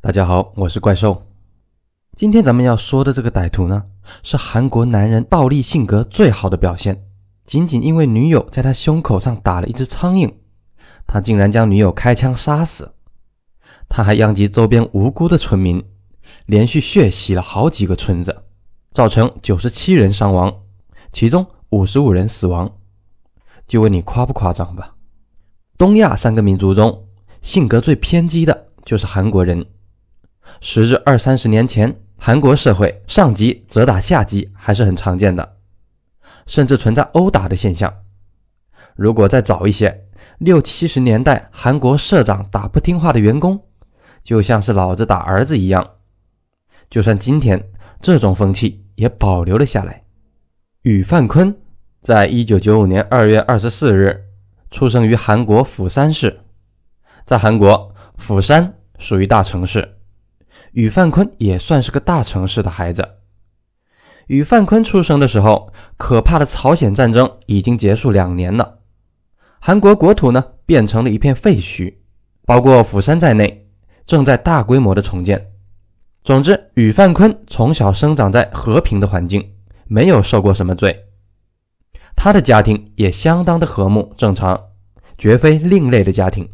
大家好，我是怪兽。今天咱们要说的这个歹徒呢，是韩国男人暴力性格最好的表现。仅仅因为女友在他胸口上打了一只苍蝇，他竟然将女友开枪杀死。他还殃及周边无辜的村民，连续血洗了好几个村子，造成九十七人伤亡，其中五十五人死亡。就问你夸不夸张吧？东亚三个民族中，性格最偏激的就是韩国人。时至二三十年前，韩国社会上级责打下级还是很常见的，甚至存在殴打的现象。如果再早一些，六七十年代，韩国社长打不听话的员工，就像是老子打儿子一样。就算今天，这种风气也保留了下来。禹范坤在一九九五年二月二十四日出生于韩国釜山市，在韩国釜山属于大城市。宇范坤也算是个大城市的孩子。宇范坤出生的时候，可怕的朝鲜战争已经结束两年了，韩国国土呢变成了一片废墟，包括釜山在内，正在大规模的重建。总之，宇范坤从小生长在和平的环境，没有受过什么罪，他的家庭也相当的和睦正常，绝非另类的家庭。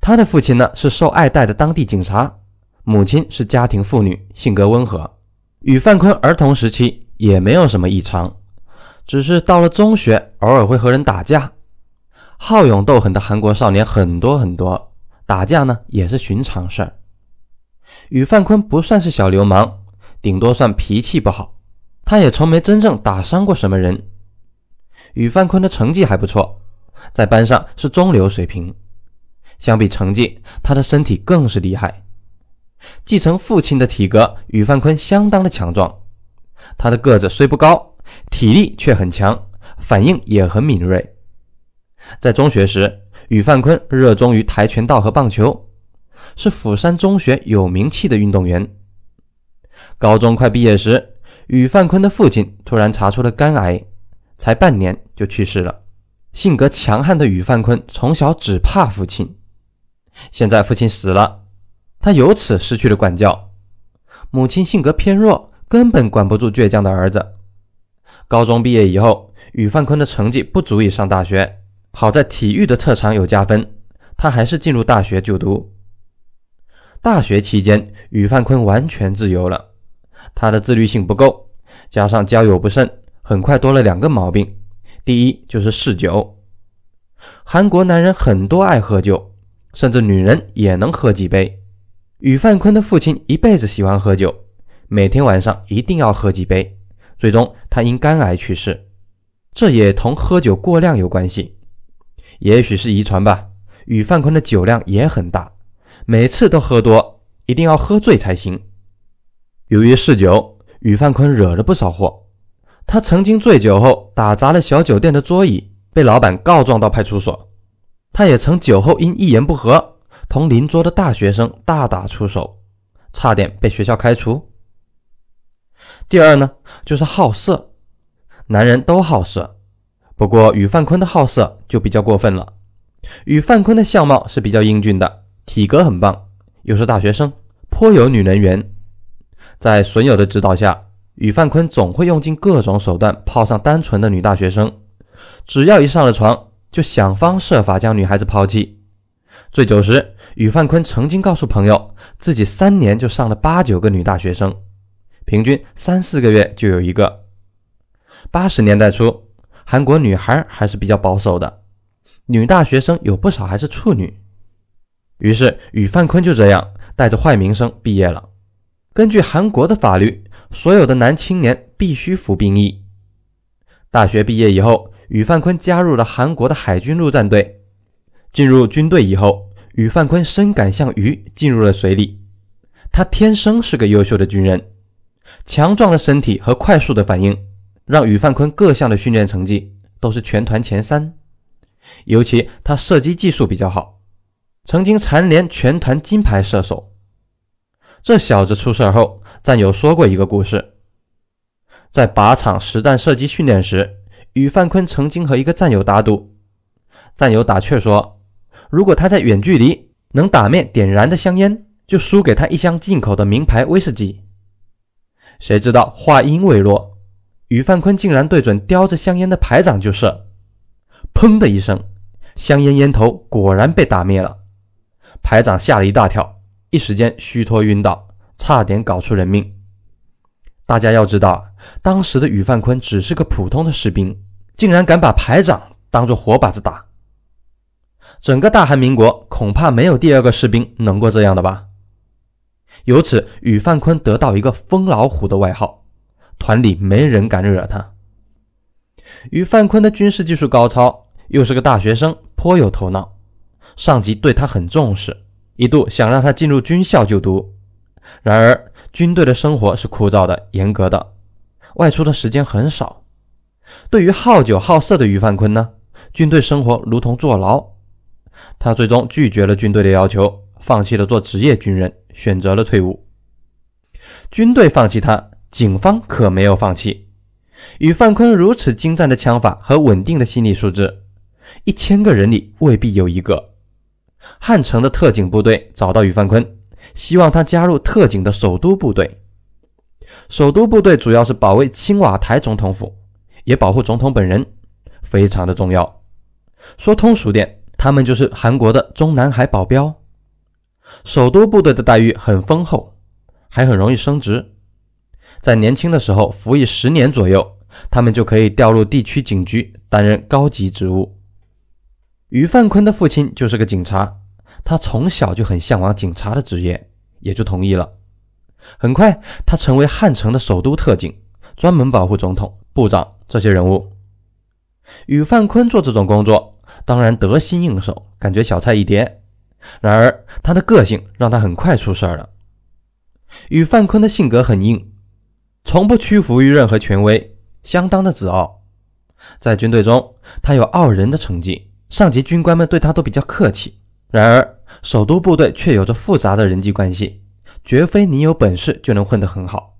他的父亲呢是受爱戴的当地警察。母亲是家庭妇女，性格温和。与范坤儿童时期也没有什么异常，只是到了中学，偶尔会和人打架。好勇斗狠的韩国少年很多很多，打架呢也是寻常事儿。宇范坤不算是小流氓，顶多算脾气不好。他也从没真正打伤过什么人。与范坤的成绩还不错，在班上是中流水平。相比成绩，他的身体更是厉害。继承父亲的体格，宇范坤相当的强壮。他的个子虽不高，体力却很强，反应也很敏锐。在中学时，宇范坤热衷于跆拳道和棒球，是釜山中学有名气的运动员。高中快毕业时，宇范坤的父亲突然查出了肝癌，才半年就去世了。性格强悍的宇范坤从小只怕父亲，现在父亲死了。他由此失去了管教，母亲性格偏弱，根本管不住倔强的儿子。高中毕业以后，宇范坤的成绩不足以上大学，好在体育的特长有加分，他还是进入大学就读。大学期间，宇范坤完全自由了，他的自律性不够，加上交友不慎，很快多了两个毛病。第一就是嗜酒，韩国男人很多爱喝酒，甚至女人也能喝几杯。宇范坤的父亲一辈子喜欢喝酒，每天晚上一定要喝几杯，最终他因肝癌去世。这也同喝酒过量有关系，也许是遗传吧。宇范坤的酒量也很大，每次都喝多，一定要喝醉才行。由于嗜酒，宇范坤惹了不少祸。他曾经醉酒后打砸了小酒店的桌椅，被老板告状到派出所。他也曾酒后因一言不合。同邻桌的大学生大打出手，差点被学校开除。第二呢，就是好色，男人都好色，不过与范坤的好色就比较过分了。与范坤的相貌是比较英俊的，体格很棒，又是大学生，颇有女人缘。在损友的指导下，与范坤总会用尽各种手段泡上单纯的女大学生，只要一上了床，就想方设法将女孩子抛弃。醉酒时，宇范坤曾经告诉朋友，自己三年就上了八九个女大学生，平均三四个月就有一个。八十年代初，韩国女孩还是比较保守的，女大学生有不少还是处女。于是，宇范坤就这样带着坏名声毕业了。根据韩国的法律，所有的男青年必须服兵役。大学毕业以后，宇范坤加入了韩国的海军陆战队。进入军队以后，宇范坤深感像鱼进入了水里。他天生是个优秀的军人，强壮的身体和快速的反应，让宇范坤各项的训练成绩都是全团前三。尤其他射击技术比较好，曾经蝉联全团金牌射手。这小子出事后，战友说过一个故事：在靶场实战射击训练时，宇范坤曾经和一个战友打赌，战友打趣说。如果他在远距离能打灭点燃的香烟，就输给他一箱进口的名牌威士忌。谁知道话音未落，于范坤竟然对准叼着香烟的排长就射，砰的一声，香烟烟头果然被打灭了。排长吓了一大跳，一时间虚脱晕倒，差点搞出人命。大家要知道，当时的于范坤只是个普通的士兵，竟然敢把排长当做活靶子打。整个大韩民国恐怕没有第二个士兵能过这样的吧。由此，宇范坤得到一个“疯老虎”的外号，团里没人敢惹他。宇范坤的军事技术高超，又是个大学生，颇有头脑，上级对他很重视，一度想让他进入军校就读。然而，军队的生活是枯燥的、严格的，外出的时间很少。对于好酒好色的于范坤呢，军队生活如同坐牢。他最终拒绝了军队的要求，放弃了做职业军人。选择了退伍，军队放弃他，警方可没有放弃。与范坤如此精湛的枪法和稳定的心理素质，一千个人里未必有一个。汉城的特警部队找到于范坤，希望他加入特警的首都部队。首都部队主要是保卫青瓦台总统府，也保护总统本人，非常的重要。说通俗点，他们就是韩国的中南海保镖。首都部队的待遇很丰厚，还很容易升职。在年轻的时候服役十年左右，他们就可以调入地区警局担任高级职务。于范坤的父亲就是个警察，他从小就很向往警察的职业，也就同意了。很快，他成为汉城的首都特警，专门保护总统、部长这些人物。于范坤做这种工作，当然得心应手，感觉小菜一碟。然而，他的个性让他很快出事儿了。与范坤的性格很硬，从不屈服于任何权威，相当的自傲。在军队中，他有傲人的成绩，上级军官们对他都比较客气。然而，首都部队却有着复杂的人际关系，绝非你有本事就能混得很好。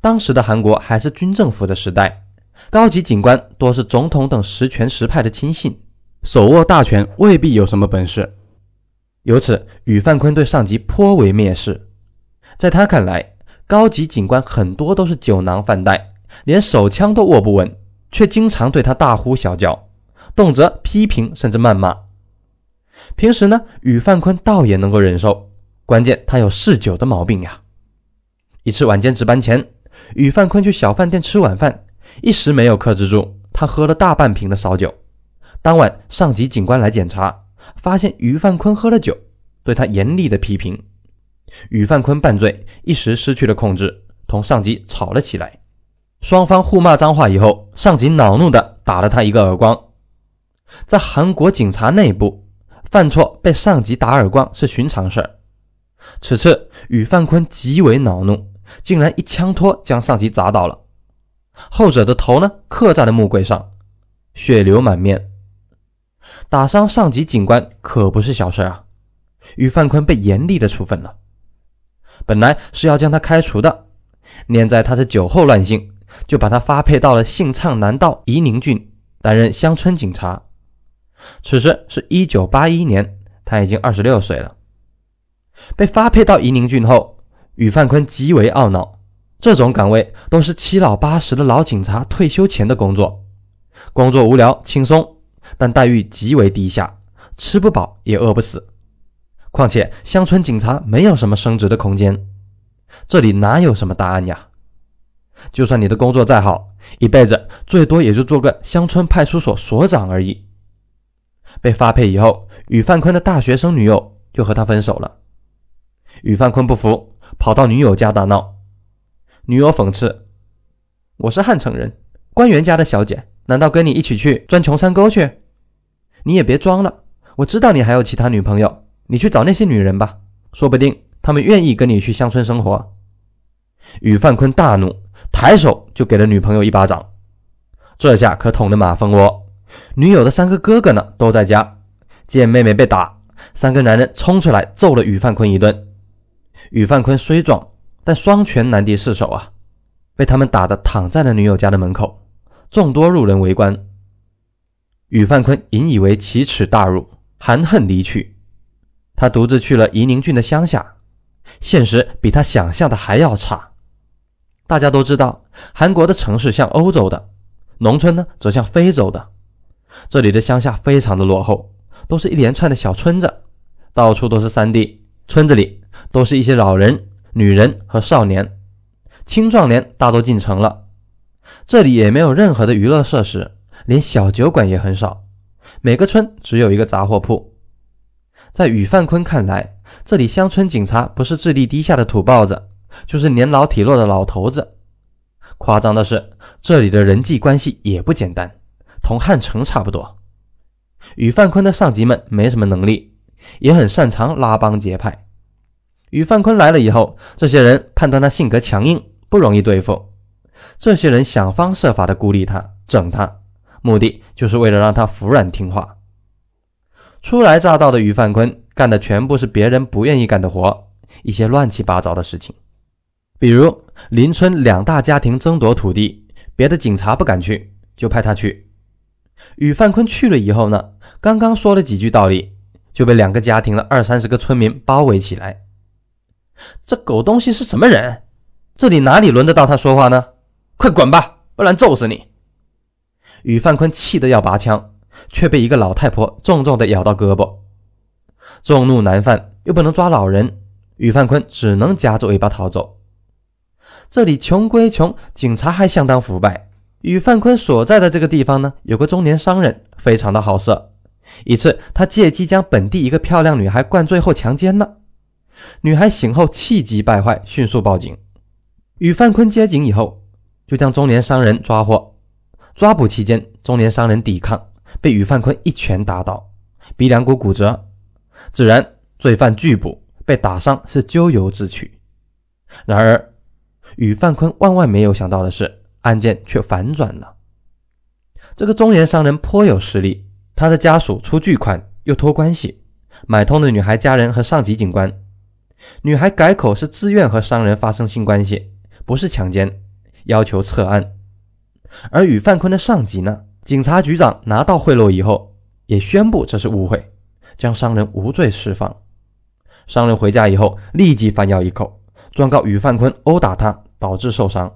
当时的韩国还是军政府的时代，高级警官多是总统等实权实派的亲信，手握大权，未必有什么本事。由此，宇范坤对上级颇为蔑视。在他看来，高级警官很多都是酒囊饭袋，连手枪都握不稳，却经常对他大呼小叫，动辄批评甚至谩骂。平时呢，宇范坤倒也能够忍受，关键他有嗜酒的毛病呀。一次晚间值班前，宇范坤去小饭店吃晚饭，一时没有克制住，他喝了大半瓶的烧酒。当晚，上级警官来检查。发现于范坤喝了酒，对他严厉的批评。于范坤半醉，一时失去了控制，同上级吵了起来。双方互骂脏话以后，上级恼怒的打了他一个耳光。在韩国警察内部，犯错被上级打耳光是寻常事儿。此次于范坤极为恼怒，竟然一枪托将上级砸倒了，后者的头呢刻在了木柜上，血流满面。打伤上级警官可不是小事啊！于范坤被严厉的处分了。本来是要将他开除的，念在他是酒后乱性，就把他发配到了信昌南道宜宁郡担任乡村警察。此时是一九八一年，他已经二十六岁了。被发配到宜宁郡后，于范坤极为懊恼。这种岗位都是七老八十的老警察退休前的工作，工作无聊轻松。但待遇极为低下，吃不饱也饿不死。况且乡村警察没有什么升职的空间，这里哪有什么大案呀？就算你的工作再好，一辈子最多也就做个乡村派出所所长而已。被发配以后，宇范坤的大学生女友就和他分手了。宇范坤不服，跑到女友家大闹。女友讽刺：“我是汉城人，官员家的小姐。”难道跟你一起去钻穷山沟去？你也别装了，我知道你还有其他女朋友，你去找那些女人吧，说不定他们愿意跟你去乡村生活。于范坤大怒，抬手就给了女朋友一巴掌，这下可捅了马蜂窝。女友的三个哥哥呢，都在家，见妹妹被打，三个男人冲出来揍了于范坤一顿。于范坤虽壮，但双拳难敌四手啊，被他们打得躺在了女友家的门口。众多路人围观，宇范坤引以为奇耻大辱，含恨离去。他独自去了宜宁郡的乡下，现实比他想象的还要差。大家都知道，韩国的城市像欧洲的，农村呢则像非洲的。这里的乡下非常的落后，都是一连串的小村子，到处都是山地。村子里都是一些老人、女人和少年，青壮年大都进城了。这里也没有任何的娱乐设施，连小酒馆也很少。每个村只有一个杂货铺。在宇范坤看来，这里乡村警察不是智力低下的土包子，就是年老体弱的老头子。夸张的是，这里的人际关系也不简单，同汉城差不多。宇范坤的上级们没什么能力，也很擅长拉帮结派。宇范坤来了以后，这些人判断他性格强硬，不容易对付。这些人想方设法的孤立他，整他，目的就是为了让他服软听话。初来乍到的于范坤干的全部是别人不愿意干的活，一些乱七八糟的事情，比如邻村两大家庭争夺土地，别的警察不敢去，就派他去。于范坤去了以后呢，刚刚说了几句道理，就被两个家庭的二三十个村民包围起来。这狗东西是什么人？这里哪里轮得到他说话呢？快滚吧，不然揍死你！于范坤气得要拔枪。却被一个老太婆重重的咬到胳膊，众怒难犯，又不能抓老人，宇范坤只能夹着尾巴逃走。这里穷归穷，警察还相当腐败。宇范坤所在的这个地方呢，有个中年商人，非常的好色。一次，他借机将本地一个漂亮女孩灌醉后强奸了。女孩醒后气急败坏，迅速报警。宇范坤接警以后，就将中年商人抓获。抓捕期间，中年商人抵抗。被宇范坤一拳打倒，鼻梁骨骨折，自然罪犯拒捕，被打伤是咎由自取。然而，宇范坤万万没有想到的是，案件却反转了。这个中年商人颇有实力，他的家属出巨款，又托关系买通了女孩家人和上级警官。女孩改口是自愿和商人发生性关系，不是强奸，要求撤案。而宇范坤的上级呢？警察局长拿到贿赂以后，也宣布这是误会，将商人无罪释放。商人回家以后，立即反咬一口，状告宇范坤殴打他，导致受伤。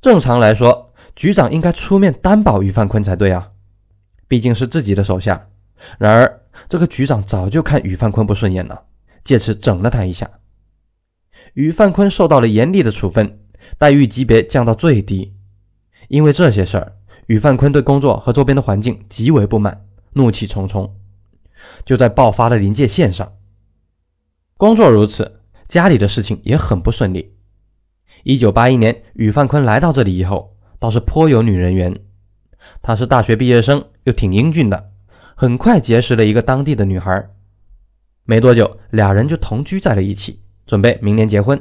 正常来说，局长应该出面担保宇范坤才对啊，毕竟是自己的手下。然而，这个局长早就看宇范坤不顺眼了，借此整了他一下。宇范坤受到了严厉的处分，待遇级别降到最低。因为这些事儿。宇范坤对工作和周边的环境极为不满，怒气冲冲，就在爆发的临界线上。工作如此，家里的事情也很不顺利。一九八一年，宇范坤来到这里以后，倒是颇有女人缘。他是大学毕业生，又挺英俊的，很快结识了一个当地的女孩。没多久，俩人就同居在了一起，准备明年结婚。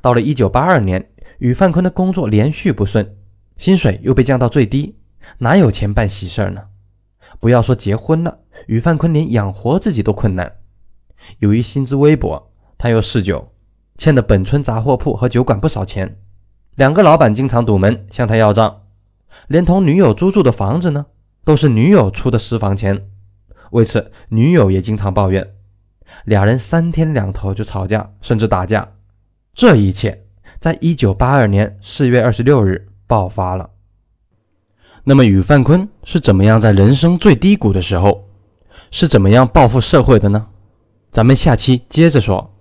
到了一九八二年，宇范坤的工作连续不顺。薪水又被降到最低，哪有钱办喜事儿呢？不要说结婚了，宇范坤连养活自己都困难。由于薪资微薄，他又嗜酒，欠的本村杂货铺和酒馆不少钱。两个老板经常堵门向他要账，连同女友租住的房子呢，都是女友出的私房钱。为此，女友也经常抱怨，俩人三天两头就吵架，甚至打架。这一切，在一九八二年四月二十六日。爆发了。那么，宇范坤是怎么样在人生最低谷的时候，是怎么样报复社会的呢？咱们下期接着说。